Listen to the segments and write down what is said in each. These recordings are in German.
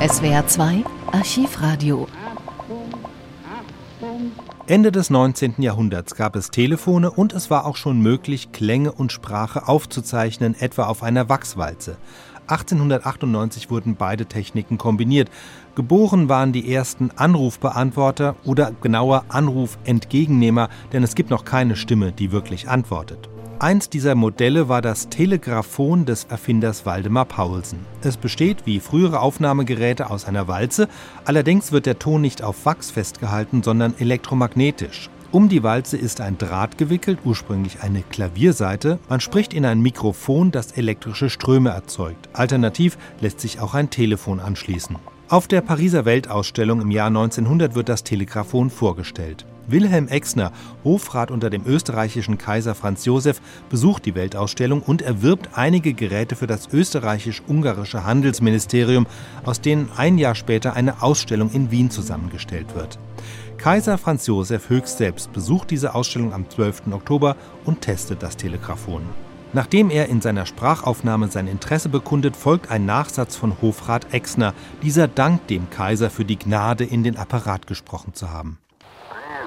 SWR 2 Archivradio. Ende des 19. Jahrhunderts gab es Telefone und es war auch schon möglich, Klänge und Sprache aufzuzeichnen, etwa auf einer Wachswalze. 1898 wurden beide Techniken kombiniert. Geboren waren die ersten Anrufbeantworter oder genauer Anrufentgegennehmer, denn es gibt noch keine Stimme, die wirklich antwortet. Eins dieser Modelle war das Telegraphon des Erfinders Waldemar Paulsen. Es besteht wie frühere Aufnahmegeräte aus einer Walze, allerdings wird der Ton nicht auf Wachs festgehalten, sondern elektromagnetisch. Um die Walze ist ein Draht gewickelt, ursprünglich eine Klavierseite. Man spricht in ein Mikrofon, das elektrische Ströme erzeugt. Alternativ lässt sich auch ein Telefon anschließen. Auf der Pariser Weltausstellung im Jahr 1900 wird das Telegraphon vorgestellt. Wilhelm Exner, Hofrat unter dem österreichischen Kaiser Franz Josef, besucht die Weltausstellung und erwirbt einige Geräte für das österreichisch-ungarische Handelsministerium, aus denen ein Jahr später eine Ausstellung in Wien zusammengestellt wird. Kaiser Franz Josef höchst selbst besucht diese Ausstellung am 12. Oktober und testet das Telegraphon. Nachdem er in seiner Sprachaufnahme sein Interesse bekundet, folgt ein Nachsatz von Hofrat Exner. Dieser dankt dem Kaiser für die Gnade, in den Apparat gesprochen zu haben.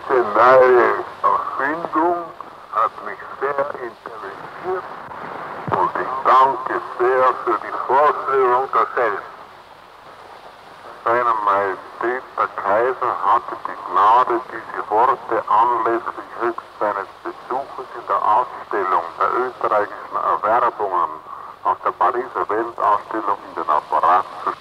Diese neue Erfindung hat mich sehr interessiert und ich danke sehr für die Vorführung derselben. Seiner Majestät der Kaiser hatte die Gnade, diese Worte anlässlich höchst seines Besuches in der Ausstellung der österreichischen Erwerbungen auf der Pariser Weltausstellung in den Apparat zu